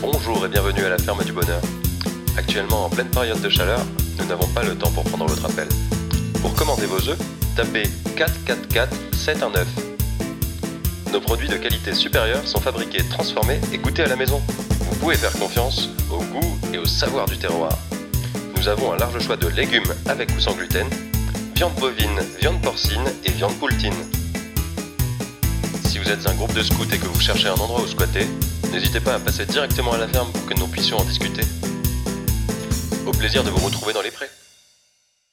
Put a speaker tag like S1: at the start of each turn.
S1: Bonjour et bienvenue à la ferme du bonheur. Actuellement en pleine période de chaleur, nous n'avons pas le temps pour prendre votre appel. Pour commander vos œufs, tapez 444 719. Nos produits de qualité supérieure sont fabriqués, transformés et goûtés à la maison. Vous pouvez faire confiance au goût et au savoir du terroir. Nous avons un large choix de légumes avec ou sans gluten, viande bovine, viande porcine et viande poultine. Si vous êtes un groupe de scouts et que vous cherchez un endroit où squatter, n'hésitez pas à passer directement à la ferme pour que nous puissions en discuter. Au plaisir de vous retrouver dans les prés.